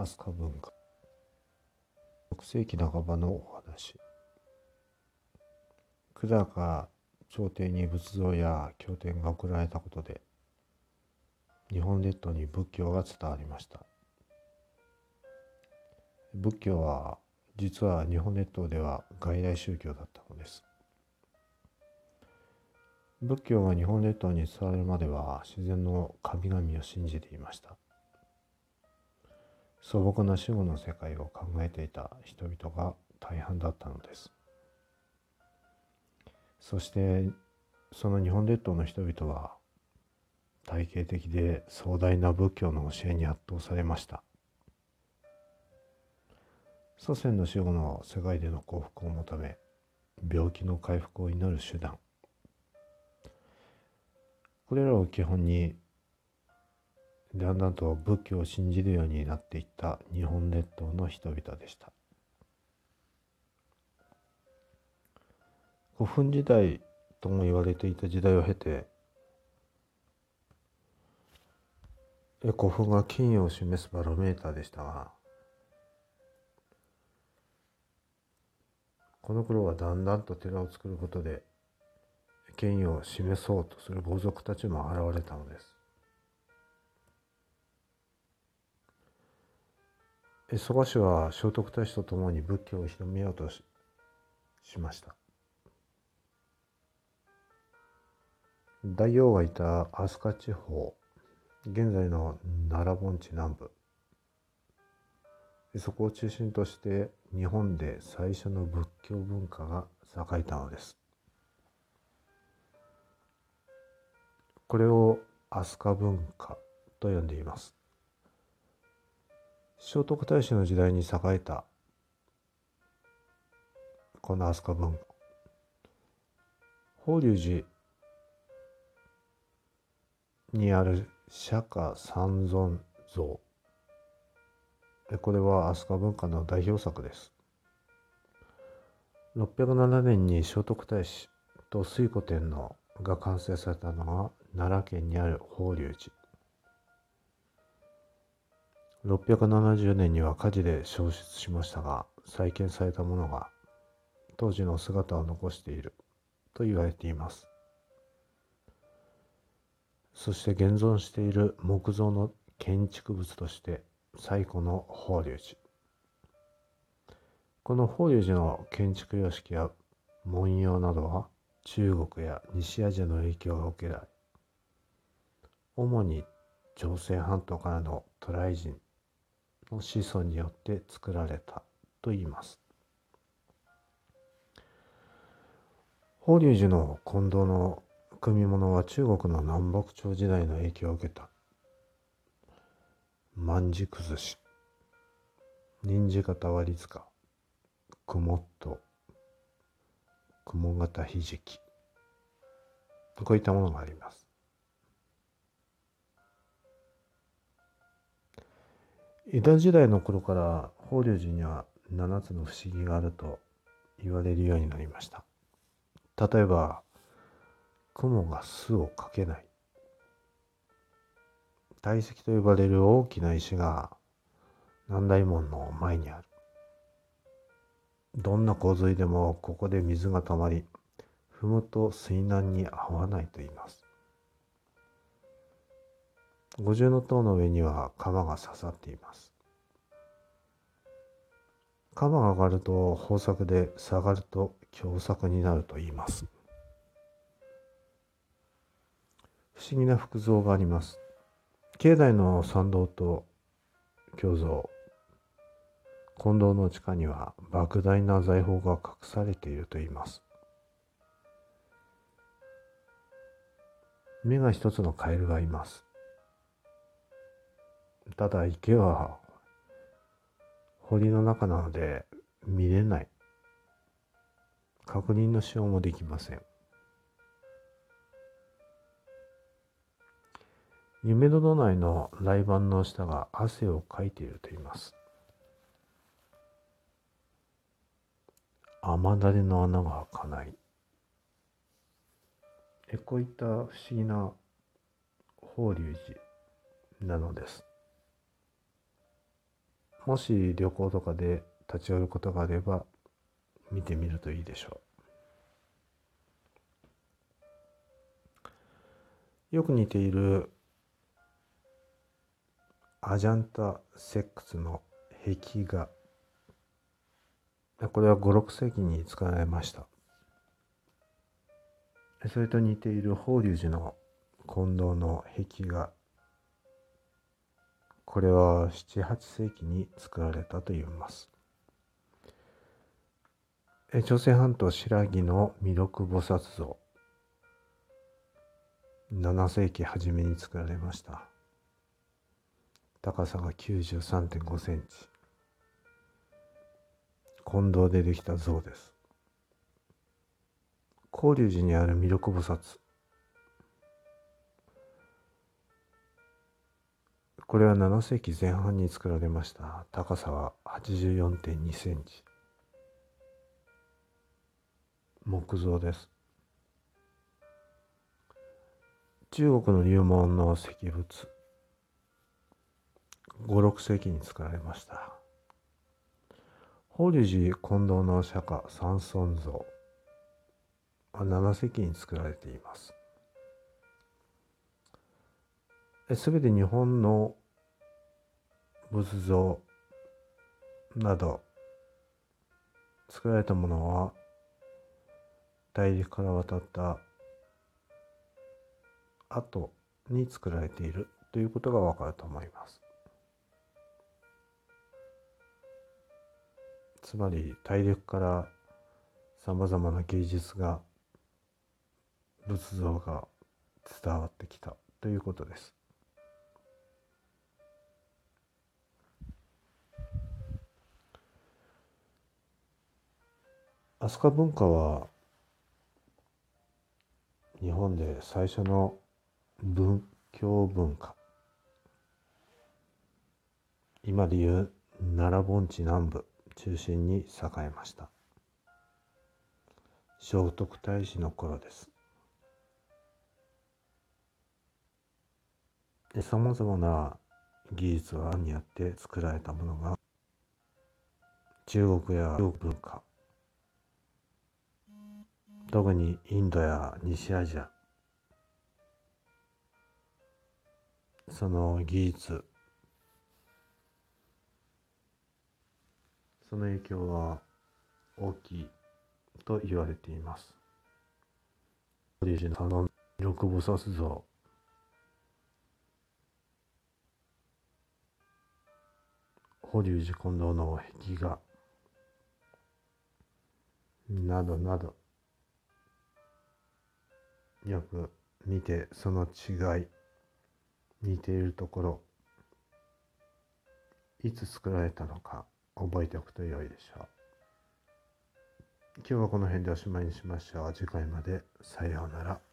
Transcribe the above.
飛鳥文化。6世紀半ばのお話。久高朝廷に仏像や経典が送られたことで日本列島に仏教が伝わりました。仏教は実は日本列島では外来宗教だったのです。仏教が日本列島に伝わるまでは自然の神々を信じていました。素朴な死後の世界を考えていた人々が大半だったのです。そしてその日本列島の人々は体系的で壮大な仏教の教えに圧倒されました。祖先の死後の世界での幸福を求め病気の回復を祈る手段。これらを基本にだんだんと仏教を信じるようになっていった日本列島の人々でした。古墳時代とも言われていた時代を経て古墳が金を示すバロメーターでしたがこの頃はだんだんと寺を作ることで権威を示そうとする豪族たちも現れたのです。蘇我氏は聖徳太子と共に仏教を広めようとしました。大王がいた飛鳥地方現在の奈良盆地南部。そこを中心として日本で最初の仏教文化が栄えたのです。これを飛鳥文化と呼んでいます。聖徳太子の時代に栄えたこの飛鳥文化法隆寺にある釈迦三尊像。これは飛鳥文化の代表作です。607年に聖徳太子と水古天皇が完成されたのが奈良県にある法隆寺。670年には火事で消失しましたが再建されたものが当時の姿を残していると言われています。そして現存している木造の建築物として最古の法隆寺。この法隆寺の建築様式や文様などは中国や西アジアの影響が受けられ主に朝鮮半島からの渡来人の子孫によって作られたといいます。法隆寺の金堂の組物は中国の南北朝時代の影響を受けた。万字崩し。忍字型割塚。雲っと。雲型ひじき。こういったものがあります。江戸時代の頃から法隆寺には7つの不思議があると言われるようになりました。例えば雲が巣をかけない。大石と呼ばれる大きな石が南大門の前にある。どんな洪水でもここで水がたまり踏むと水難に合わないと言います。五重塔の上には鎌が刺さっています。鎌が上がると豊作で下がると凶作になると言います。不思議な服像があります。境内の参道と胸像、近藤の地下には莫大な財宝が隠されていると言います。目が一つのカエルがいます。ただ池は堀の中なので見れない。確認のしようもできません。夢の内の雷板の下が汗をかいていると言います。雨だれの穴が開かない。えこういった不思議な法隆寺なのです。もし旅行とかで立ち寄ることがあれば見てみるといいでしょう。よく似ているアジャンタ・セックスの壁画。これは56世紀に使われました。それと似ている法隆寺の金堂の壁画。これは78世紀に作られたといいます。朝鮮半島白木の弥勒菩薩像。7世紀初めに作られました。高さが93.5センチ。金堂でできた像です。法隆寺にある弥勒菩薩これは7世紀前半に作られました。高さは84.2センチ。木造です。中国の入門の石仏。56世紀に作られました。法隆寺近藤の釈迦三尊像。7世紀に作られています。すべて日本の仏像など作られたものは大陸から渡った後に作られているということがわかると思います。つまり大陸からさまざまな芸術が仏像が伝わってきたということです。飛鳥文化は日本で最初の文教文化。今でいう奈良盆地南部中心に栄えました。聖徳太子の頃です。さまざまな技術によって作られたものが中国や文化。特にインドや西アジアその技術その影響は大きいと言われています。オリジナルの六菩薩像法隆寺近藤の壁画などなどよく見てその違い似ているところいつ作られたのか覚えておくと良いでしょう。今日はこの辺でおしまいにしましょう。次回までさようなら。